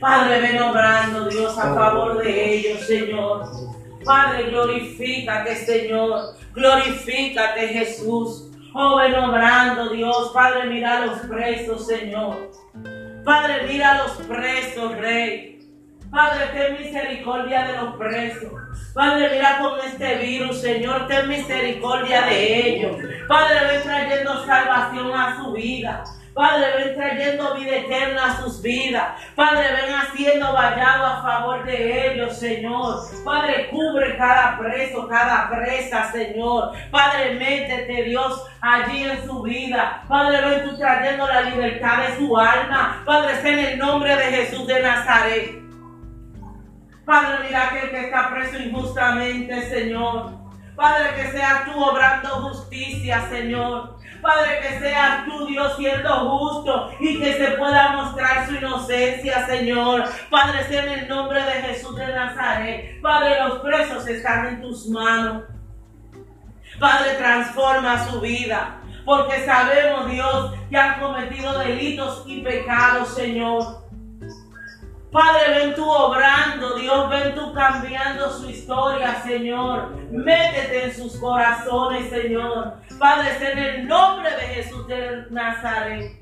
Padre, ven obrando, Dios, a favor de ellos, Señor. Padre, glorifícate, Señor. Glorifícate, Jesús. Oh, ven obrando, Dios. Padre, mira a los presos, Señor. Padre, mira a los presos, Rey. Padre, ten misericordia de los presos. Padre, mira con este virus, Señor, ten misericordia de ellos. Padre, ven trayendo salvación a su vida. Padre, ven trayendo vida eterna a sus vidas. Padre, ven haciendo vallado a favor de ellos, Señor. Padre, cubre cada preso, cada presa, Señor. Padre, métete, Dios, allí en su vida. Padre, ven tú trayendo la libertad de su alma. Padre, sea en el nombre de Jesús de Nazaret. Padre, mira aquel que está preso injustamente, Señor. Padre, que sea tú obrando justicia, Señor. Padre, que sea tú, Dios, siendo justo y que se pueda mostrar su inocencia, Señor. Padre, sea en el nombre de Jesús de Nazaret. Padre, los presos están en tus manos. Padre, transforma su vida. Porque sabemos, Dios, que han cometido delitos y pecados, Señor. Padre, ven tú obrando, Dios, ven tú cambiando su historia, Señor. Métete en sus corazones, Señor. Padre, en el nombre de Jesús de Nazaret.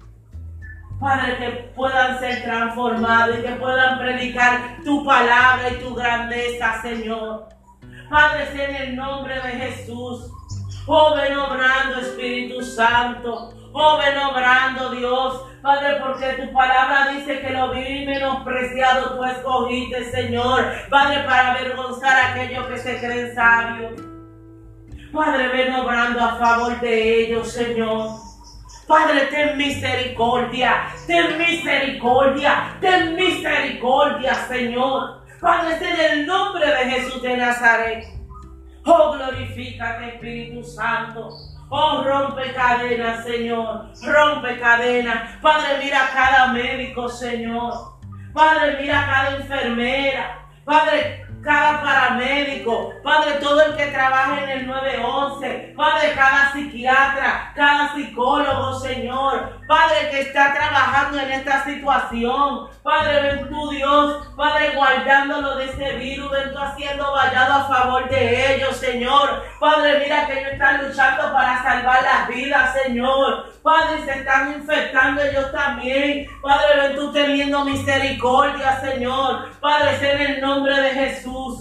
Padre, que puedan ser transformados y que puedan predicar tu palabra y tu grandeza, Señor. Padre, en el nombre de Jesús. Oh, ven obrando, Espíritu Santo. Oh, ven obrando, Dios. Padre, porque tu palabra dice que lo vil menospreciado tú escogiste, Señor. Padre, para avergonzar a aquellos que se creen sabios. Padre, ven obrando a favor de ellos, Señor. Padre, ten misericordia, ten misericordia, ten misericordia, Señor. Padre, en el nombre de Jesús de Nazaret. Oh, glorifícate, Espíritu Santo. Oh, rompe cadenas, Señor. Rompe cadenas. Padre, mira a cada médico, Señor. Padre, mira a cada enfermera. Padre, cada paramédico, Padre, todo el que trabaja en el 911, Padre, cada psiquiatra, cada psicólogo, Señor, Padre, que está trabajando en esta situación, Padre, ven tu Dios, Padre, guardándolo de este virus, ven tú haciendo vallado a favor de ellos, Señor, Padre, mira que ellos están luchando para salvar las vidas, Señor, Padre, se están infectando ellos también, Padre, ven tú teniendo misericordia, Señor, Padre, en el nombre de Jesús.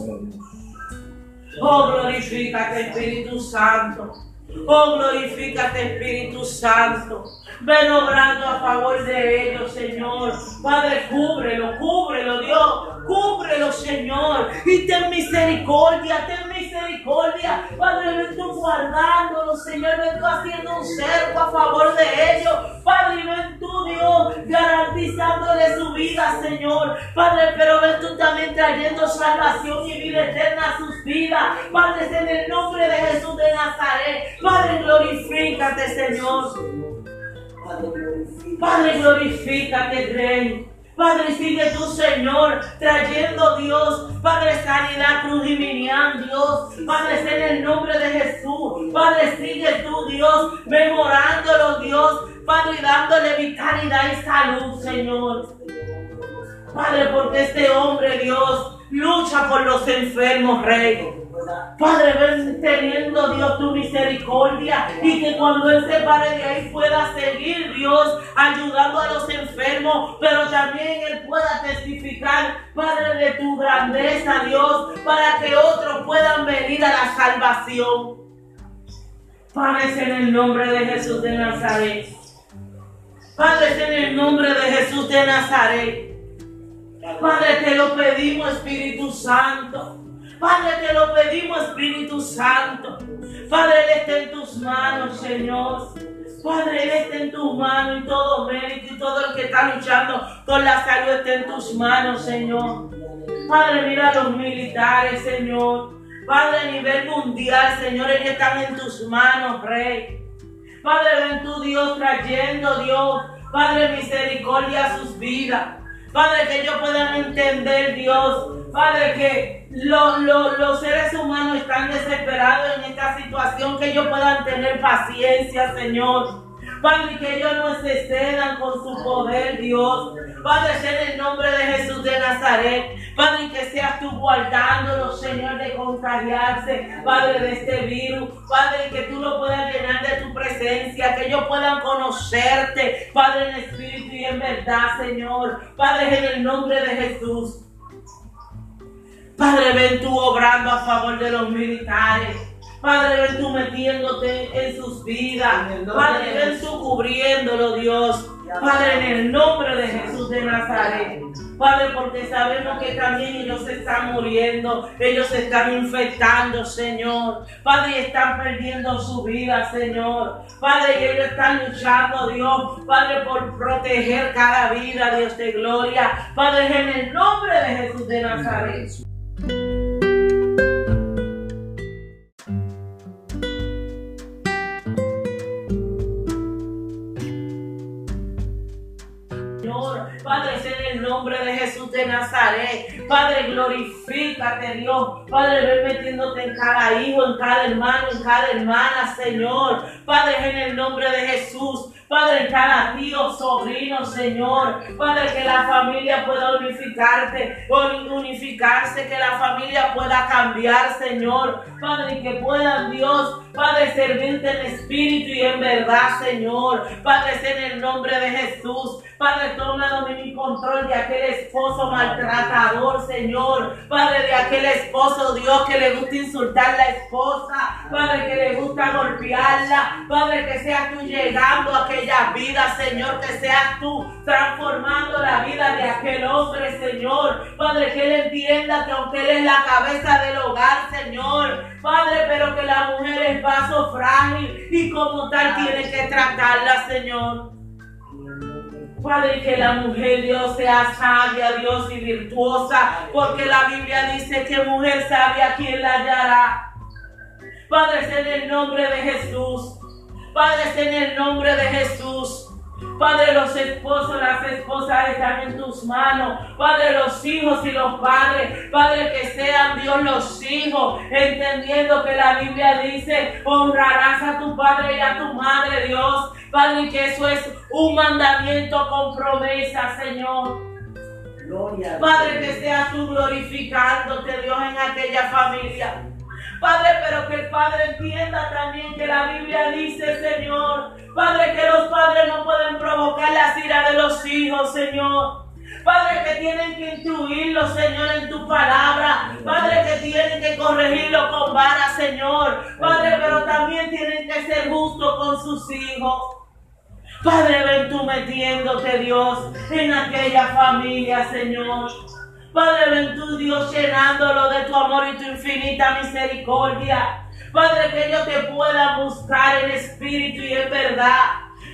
Oh, glorifícate, Espíritu Santo. Oh, glorifícate, Espíritu Santo. Ven obrando a favor de ellos, Señor. Padre, cúbrelo, cúbrelo, Dios. Cúbrelo, Señor. Y ten misericordia, ten misericordia. Padre, ven tú guardándolo, Señor. Ven tú haciendo un cerco a favor de ellos. Padre, ven tú, Dios, garantizándole su vida, Señor. Padre, pero ven tú también trayendo salvación y vida eterna a sus vidas. Padre, en el nombre de Jesús de Nazaret. Padre, glorifícate, Señor. Padre, glorifícate, Rey. Padre, sigue tu Señor, trayendo Dios, Padre, sanidad cruz y Dios. Padre, en el nombre de Jesús. Padre, sigue tu Dios, mejorándolo, Dios. Padre, dándole vitalidad y salud, Señor. Padre, porque este hombre, Dios, lucha por los enfermos, Rey. Padre, ven teniendo Dios tu misericordia y que cuando Él se pare de ahí pueda seguir Dios ayudando a los enfermos, pero también Él pueda testificar, Padre, de tu grandeza, Dios, para que otros puedan venir a la salvación. Padre, en el nombre de Jesús de Nazaret. Padre, en el nombre de Jesús de Nazaret. Padre, te lo pedimos, Espíritu Santo. Padre, te lo pedimos, Espíritu Santo. Padre, Él está en tus manos, Señor. Padre, Él está en tus manos y todo mérito y todo el que está luchando con la salud está en tus manos, Señor. Padre, mira a los militares, Señor. Padre, a nivel mundial, Señor, ellos están en tus manos, Rey. Padre, ven tu Dios trayendo, Dios, Padre, misericordia a sus vidas. Padre, que ellos puedan entender, Dios, Padre, que los seres humanos están desesperados en esta situación, que ellos puedan tener paciencia, Señor. Padre, que ellos no se excedan con su poder, Dios. Padre, en el nombre de Jesús de Nazaret. Padre, que seas tú guardándolos, Señor, de contagiarse, Padre, de este virus. Padre, que tú lo puedas llenar de tu presencia, que ellos puedan conocerte, Padre, en espíritu y en verdad, Señor. Padre, en el nombre de Jesús. Padre, ven tú obrando a favor de los militares. Padre, ven tú metiéndote en sus vidas. Padre, ven tú cubriéndolo, Dios. Padre, en el nombre de Jesús de Nazaret. Padre, porque sabemos que también ellos se están muriendo, ellos se están infectando, Señor. Padre, están perdiendo su vida, Señor. Padre, ellos están luchando, Dios, Padre, por proteger cada vida, Dios de gloria. Padre, en el nombre de Jesús de Nazaret. Jesús de Nazaret. Padre, glorifícate, Dios. Padre, ven metiéndote en cada hijo, en cada hermano, en cada hermana, Señor. Padre, en el nombre de Jesús. Padre, cada tío, sobrino, Señor. Padre, que la familia pueda unificarte, unificarse, que la familia pueda cambiar, Señor. Padre, que puedan, Dios, Padre, servirte en espíritu y en verdad, Señor. Padre, en el nombre de Jesús. Padre, toma dominio control de aquel esposo maltratador, Señor. Padre, de aquel esposo, Dios, que le gusta insultar a la esposa. Padre, que le gusta golpearla. Padre, que sea tú llegando a aquella vida, Señor. Que seas tú transformando la vida de aquel hombre, Señor. Padre, que él entienda que aunque él es la cabeza del hogar, Señor. Padre, pero que la mujer es vaso frágil y como tal tiene que tratarla, Señor. Padre, que la mujer, Dios, sea sabia, Dios, y virtuosa, porque la Biblia dice que mujer sabia, ¿quién la hallará? Padre, en el nombre de Jesús. Padre, en el nombre de Jesús. Padre, los esposos, las esposas están en tus manos. Padre, los hijos y los padres. Padre, que sean Dios los hijos, entendiendo que la Biblia dice, honrarás a tu padre y a tu madre, Dios. Padre, que eso es un mandamiento con promesa, Señor. Padre, que seas tú glorificándote, Dios, en aquella familia. Padre, pero que el Padre entienda también que la Biblia dice, Señor, Padre, que los padres no pueden provocar la ira de los hijos, Señor. Padre, que tienen que instruirlo, Señor, en tu palabra. Padre, que tienen que corregirlo con vara, Señor. Padre, pero también tienen que ser justos con sus hijos. Padre, ven tú metiéndote, Dios, en aquella familia, Señor. Padre, ven tú, Dios, llenándolo de tu amor y tu infinita misericordia. Padre, que ellos te puedan buscar en espíritu y en verdad.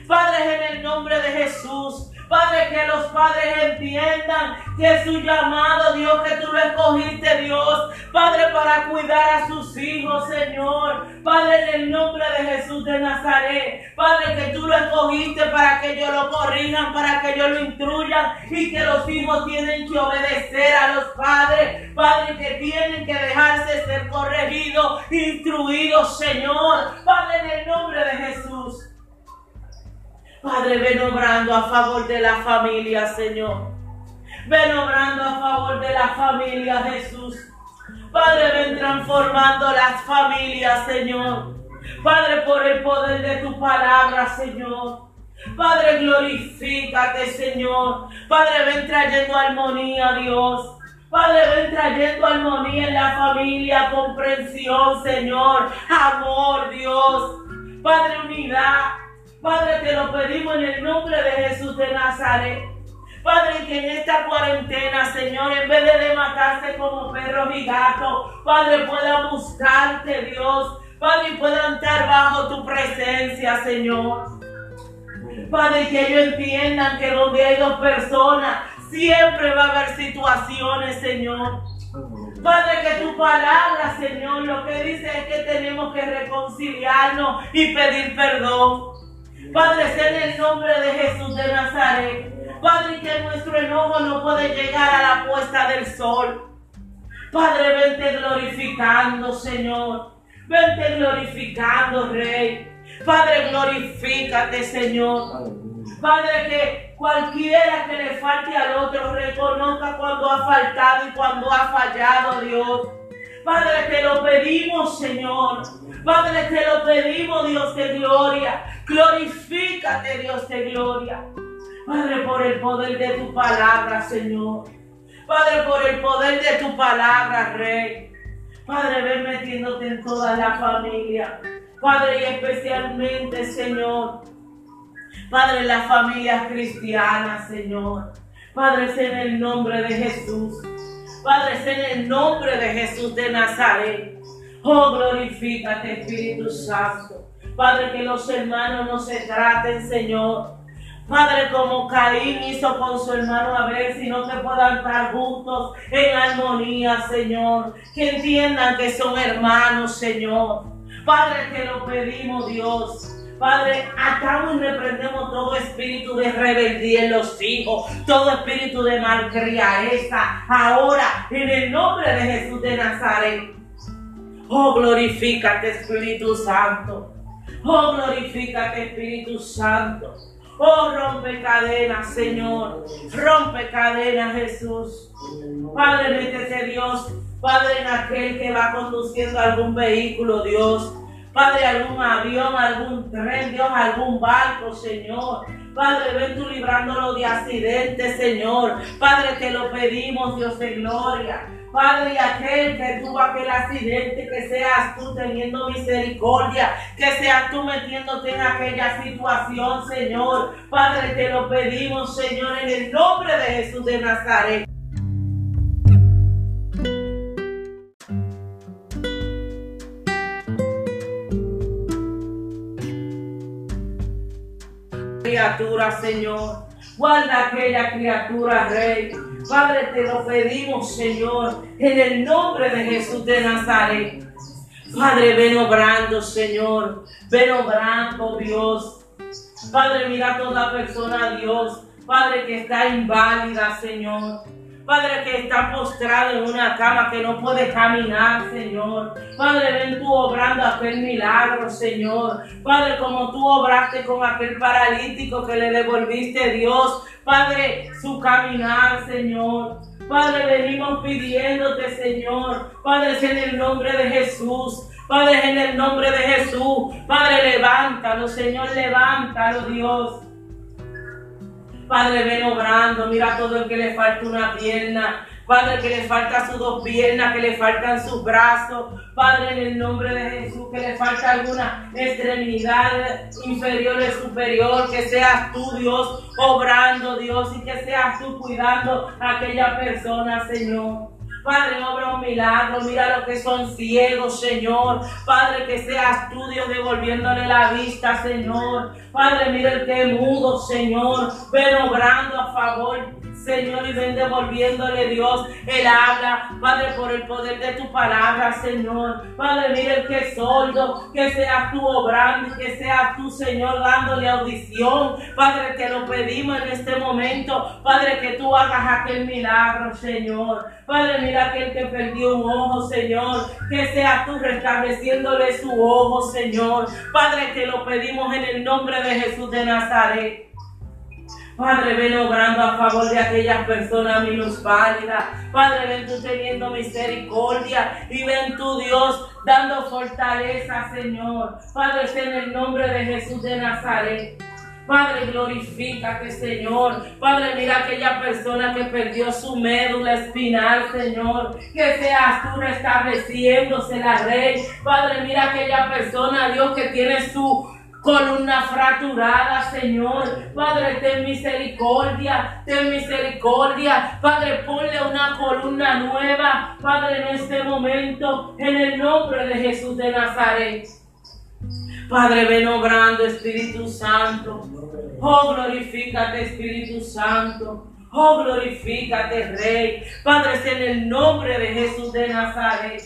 Padre, en el nombre de Jesús. Padre, que los padres entiendan que su llamado, Dios, que tú lo escogiste, Dios. Padre, para cuidar a sus hijos, Señor. Padre, en el nombre de Jesús de Nazaret. Padre, que tú lo escogiste para que ellos lo corrijan, para que ellos lo instruyan y que los hijos tienen que obedecer a los padres. Padre, que tienen que dejarse ser corregidos, instruidos, Señor. Padre, en el nombre de Jesús. Padre, ven obrando a favor de la familia, Señor. Ven obrando a favor de la familia, Jesús. Padre, ven transformando las familias, Señor. Padre, por el poder de tu palabra, Señor. Padre, glorifícate, Señor. Padre, ven trayendo armonía, Dios. Padre, ven trayendo armonía en la familia, comprensión, Señor. Amor, Dios. Padre, unidad. Padre, te lo pedimos en el nombre de Jesús de Nazaret. Padre, que en esta cuarentena, Señor, en vez de matarse como perros y gatos, Padre, puedan buscarte, Dios. Padre, y puedan estar bajo tu presencia, Señor. Padre, que ellos entiendan que donde hay dos personas, siempre va a haber situaciones, Señor. Padre, que tu palabra, Señor, lo que dice es que tenemos que reconciliarnos y pedir perdón. Padre, en el nombre de Jesús de Nazaret. Padre, que nuestro enojo no puede llegar a la puesta del sol. Padre, vente glorificando, Señor. Vente glorificando, Rey. Padre, glorifícate, Señor. Padre, que cualquiera que le falte al otro reconozca cuando ha faltado y cuando ha fallado, Dios. Padre, te lo pedimos, Señor. Padre, te lo pedimos, Dios de gloria. Glorifícate, Dios de gloria. Padre, por el poder de tu palabra, Señor. Padre, por el poder de tu palabra, Rey. Padre, ven metiéndote en toda la familia. Padre, y especialmente, Señor, Padre, las familias cristianas, Señor. Padre, en el nombre de Jesús. Padre, es en el nombre de Jesús de Nazaret. Oh, glorifícate, Espíritu Santo. Padre, que los hermanos no se traten, Señor. Padre, como Caín hizo con su hermano Abel, sino que puedan estar juntos en armonía, Señor. Que entiendan que son hermanos, Señor. Padre, te lo pedimos, Dios. Padre, atamos y reprendemos todo espíritu de rebeldía en los hijos, todo espíritu de malcriadeza, ahora en el nombre de Jesús de Nazaret. Oh, glorifícate Espíritu Santo. Oh, glorifícate Espíritu Santo. Oh, rompe cadenas, Señor. Rompe cadenas, Jesús. Padre, métete Dios. Padre, en aquel que va conduciendo algún vehículo, Dios. Padre, algún avión, algún tren, Dios, algún barco, Señor. Padre, ven tú librándolo de accidentes, Señor. Padre, te lo pedimos, Dios de gloria. Padre, aquel que tuvo aquel accidente, que seas tú teniendo misericordia, que seas tú metiéndote en aquella situación, Señor. Padre, te lo pedimos, Señor, en el nombre de Jesús de Nazaret. Señor. Guarda aquella criatura, Rey. Padre, te lo pedimos, Señor, en el nombre de Jesús de Nazaret. Padre, ven obrando, Señor. Ven obrando, Dios. Padre, mira toda persona, Dios. Padre, que está inválida, Señor. Padre, que está postrado en una cama que no puede caminar, Señor. Padre, ven tú obrando aquel milagro, Señor. Padre, como tú obraste con aquel paralítico que le devolviste, Dios. Padre, su caminar, Señor. Padre, venimos pidiéndote, Señor. Padre, en el nombre de Jesús. Padre, en el nombre de Jesús. Padre, levántalo, Señor, levántalo, Dios. Padre, ven obrando, mira todo el que le falta una pierna. Padre, que le falta sus dos piernas, que le faltan sus brazos. Padre, en el nombre de Jesús, que le falta alguna extremidad inferior o superior. Que seas tú, Dios, obrando, Dios, y que seas tú cuidando a aquella persona, Señor. Padre, obra un milagro. Mira lo que son ciegos, Señor. Padre, que seas tú, Dios, devolviéndole la vista, Señor. Padre, mira el que mudo, Señor. Ven obrando a favor Señor, y ven devolviéndole Dios el habla, Padre, por el poder de tu palabra, Señor. Padre, mire el que es sordo, que seas tú obrando, que seas tú, Señor, dándole audición. Padre, te lo pedimos en este momento, Padre, que tú hagas aquel milagro, Señor. Padre, mira aquel que perdió un ojo, Señor, que seas tú restableciéndole su ojo, Señor. Padre, te lo pedimos en el nombre de Jesús de Nazaret. Padre, ven obrando a favor de aquellas personas minusválidas. Padre, ven tú teniendo misericordia y ven tu Dios dando fortaleza, Señor. Padre, en el nombre de Jesús de Nazaret. Padre, glorifícate, Señor. Padre, mira aquella persona que perdió su médula espinal, Señor. Que seas tú restableciéndose la Rey. Padre, mira aquella persona, Dios, que tiene su columna fracturada, Señor. Padre, ten misericordia, ten misericordia. Padre, ponle una columna nueva, Padre, en este momento, en el nombre de Jesús de Nazaret. Padre, ven obrando, Espíritu Santo. Oh, glorifícate, Espíritu Santo. Oh, glorifícate, Rey. Padre, es en el nombre de Jesús de Nazaret.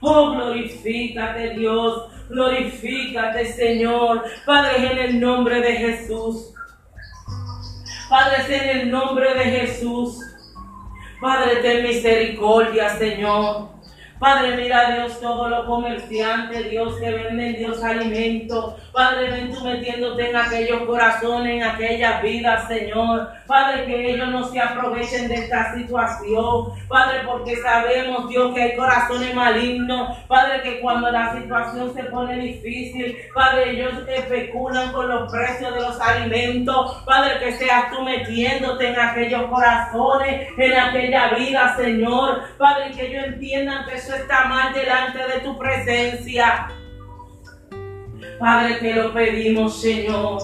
Oh, glorifícate, Dios. Glorifícate, Señor. Padre, en el nombre de Jesús. Padre, en el nombre de Jesús. Padre, ten misericordia, Señor. Padre, mira Dios, todos los comerciantes, Dios, que venden Dios alimento. Padre, ven tú metiéndote en aquellos corazones, en aquellas vidas, Señor. Padre, que ellos no se aprovechen de esta situación. Padre, porque sabemos, Dios, que hay corazones malignos. Padre, que cuando la situación se pone difícil, Padre, ellos especulan con los precios de los alimentos. Padre, que seas tú metiéndote en aquellos corazones, en aquella vida, Señor. Padre, que ellos entiendan que está mal delante de tu presencia. Padre, te lo pedimos, Señor.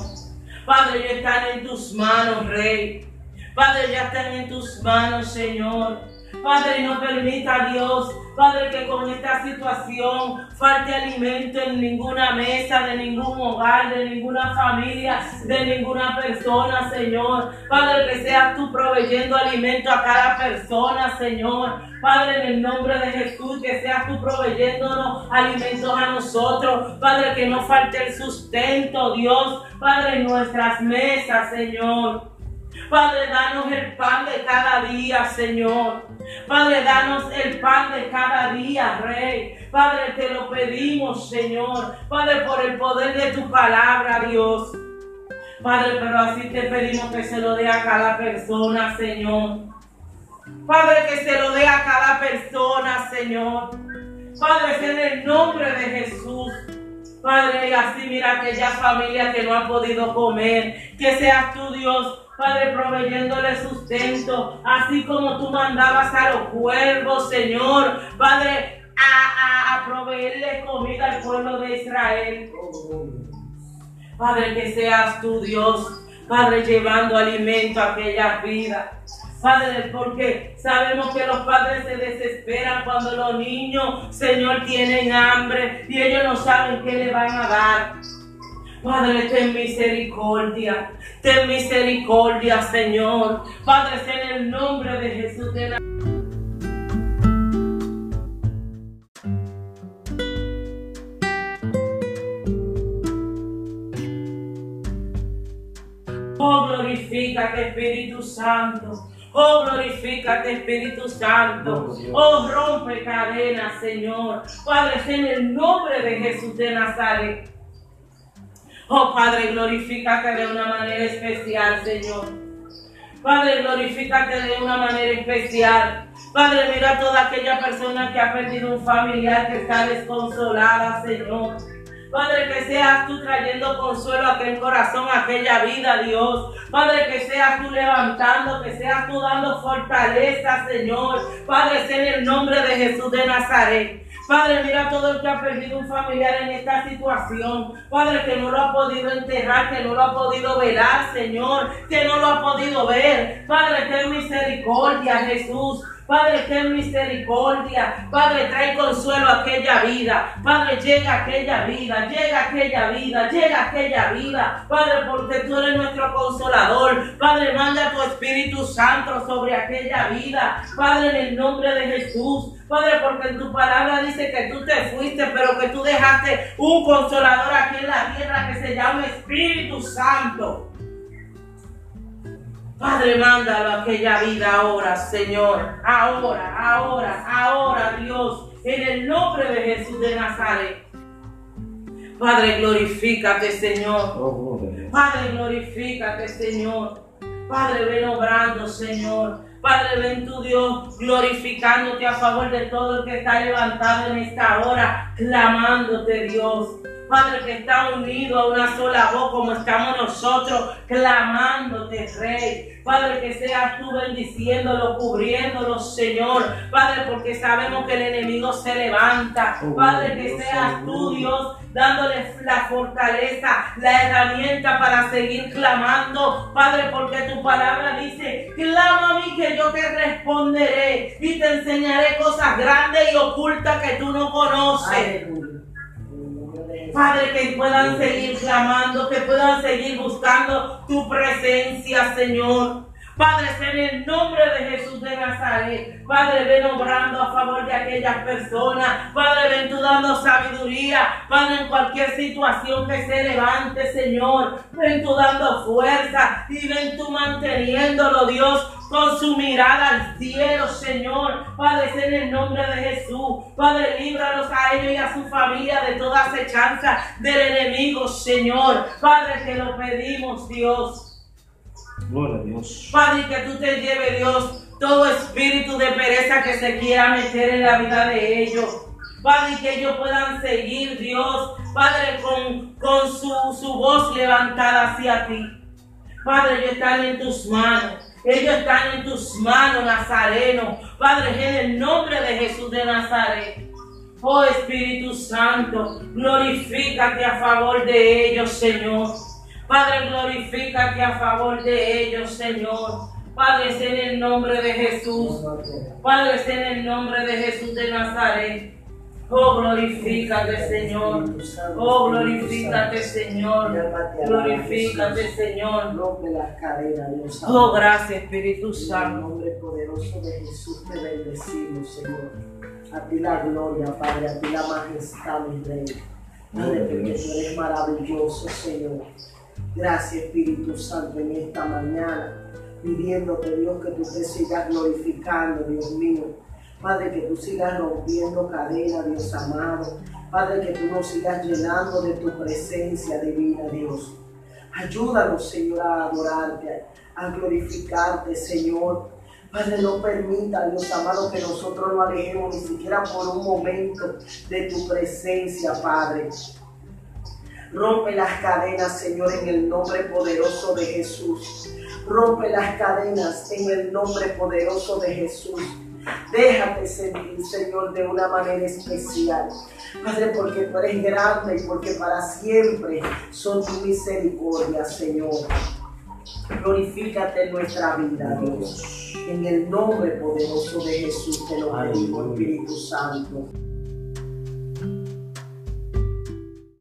Padre, ya están en tus manos, Rey. Padre, ya están en tus manos, Señor. Padre, no permita, Dios, Padre, que con esta situación falte alimento en ninguna mesa, de ningún hogar, de ninguna familia, de ninguna persona, Señor. Padre, que seas tú proveyendo alimento a cada persona, Señor. Padre, en el nombre de Jesús, que seas tú proveyéndonos alimentos a nosotros. Padre, que no falte el sustento, Dios. Padre, en nuestras mesas, Señor. Padre, danos el pan de cada día, Señor. Padre, danos el pan de cada día, Rey. Padre, te lo pedimos, Señor. Padre, por el poder de tu palabra, Dios. Padre, pero así te pedimos que se lo dé a cada persona, Señor. Padre, que se lo dé a cada persona, Señor. Padre, en el nombre de Jesús. Padre, y así mira aquella familia que no ha podido comer. Que seas tú, Dios, Padre, proveyéndole sustento, así como tú mandabas a los cuervos, Señor, Padre, a, proveerle comida al pueblo de Israel. Padre, que seas tú, Dios, Padre, llevando alimento a aquella vida. Padre, porque sabemos que los padres se desesperan cuando los niños, Señor, tienen hambre y ellos no saben qué le van a dar. Padre, ten misericordia, ten misericordia, Señor. Padre, en el nombre de Jesús de Oh, glorifícate, Espíritu Santo. Oh, glorifícate, Espíritu Santo. Oh, rompe cadenas, Señor. Padre, en el nombre de Jesús de Nazaret. Oh Padre, glorifícate de una manera especial, Señor. Padre, glorifícate de una manera especial. Padre, mira a toda aquella persona que ha perdido un familiar que está desconsolada, Señor. Padre, que seas tú trayendo consuelo a aquel corazón, a aquella vida, Dios. Padre, que seas tú levantando, que seas tú dando fortaleza, Señor. Padre, en el nombre de Jesús de Nazaret. Padre, mira todo el que ha perdido un familiar en esta situación. Padre, que no lo ha podido enterrar, que no lo ha podido velar, Señor, que no lo ha podido ver. Padre, ten misericordia, Jesús. Padre, ten misericordia. Padre, trae consuelo a aquella vida. Padre, llega a aquella vida, llega a aquella vida, llega a aquella vida. Padre, porque tú eres nuestro consolador. Padre, manda tu Espíritu Santo sobre aquella vida. Padre, en el nombre de Jesús. Padre, porque en tu palabra dice que tú te fuiste, pero que tú dejaste un consolador aquí en la tierra que se llama Espíritu Santo. Padre, mándalo a aquella vida ahora, Señor. Ahora, ahora, ahora, Dios. En el nombre de Jesús de Nazaret. Padre, glorifícate, Señor. Oh, Padre, glorifícate, Señor. Padre, ven obrando, Señor. Padre, ven tu Dios glorificándote a favor de todo el que está levantado en esta hora, clamándote, Dios. Padre, que está unido a una sola voz como estamos nosotros, clamándote, Rey. Padre, que seas tú bendiciéndolo, cubriéndolo, Señor. Padre, porque sabemos que el enemigo se levanta. Oh, Padre, que seas tú, Dios, dándole la fortaleza, la herramienta para seguir clamando. Padre, porque tu palabra dice, clama a mí que yo te responderé y te enseñaré cosas grandes y ocultas que tú no conoces. Padre, que puedan seguir clamando, que puedan seguir buscando tu presencia, Señor. Padre, en el nombre de Jesús de Nazaret. Padre, ven obrando a favor de aquellas personas. Padre, ven tú dando sabiduría. Padre, en cualquier situación que se levante, Señor. Ven tú dando fuerza y ven tú manteniéndolo, Dios con su mirada al cielo, Señor. Padre, en el nombre de Jesús. Padre, líbranos a ellos y a su familia de toda acechanza del enemigo, Señor. Padre, te lo pedimos, Dios. Gloria a Dios. Padre, que tú te lleves, Dios, todo espíritu de pereza que se quiera meter en la vida de ellos. Padre, que ellos puedan seguir, Dios, Padre, con, con su, su voz levantada hacia ti. Padre, ellos están en tus manos. Ellos están en tus manos, Nazareno. Padre, en el nombre de Jesús de Nazaret. Oh Espíritu Santo, glorifícate a favor de ellos, Señor. Padre, glorifícate a favor de ellos, Señor. Padre, es en el nombre de Jesús. Padre, es en el nombre de Jesús de Nazaret. Oh, glorifícate, Señor. Oh, glorifícate, Señor. Glorifícate, Señor. Rompe las cadenas, Dios. Oh, gracias, Espíritu En el Santo. nombre poderoso de Jesús te bendecimos, Señor. A ti la gloria, Padre, a ti la majestad, mi Rey. Padre, porque tú eres maravilloso, Señor. Gracias, Espíritu Santo, en esta mañana, pidiéndote, Dios, que tú te sigas glorificando, Dios mío. Padre, que tú sigas rompiendo cadenas, Dios amado. Padre, que tú nos sigas llenando de tu presencia divina, Dios. Ayúdanos, Señor, a adorarte, a glorificarte, Señor. Padre, no permita, Dios amado, que nosotros no alejemos ni siquiera por un momento de tu presencia, Padre. Rompe las cadenas, Señor, en el nombre poderoso de Jesús. Rompe las cadenas en el nombre poderoso de Jesús. Déjate sentir, Señor, de una manera especial. Padre, porque tú eres grande y porque para siempre son tu misericordia, Señor. Glorifícate en nuestra vida, Dios. En el nombre poderoso de Jesús te lo pedimos. Espíritu Santo.